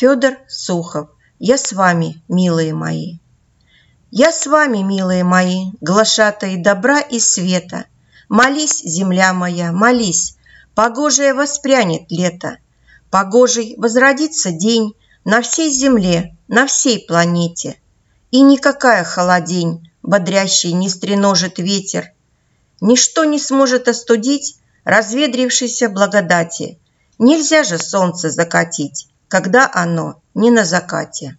Федор Сухов. Я с вами, милые мои. Я с вами, милые мои, глашатые добра и света. Молись, земля моя, молись, погожее воспрянет лето. Погожий возродится день на всей земле, на всей планете. И никакая холодень, бодрящий не стреножит ветер. Ничто не сможет остудить разведрившейся благодати. Нельзя же солнце закатить, когда оно не на закате.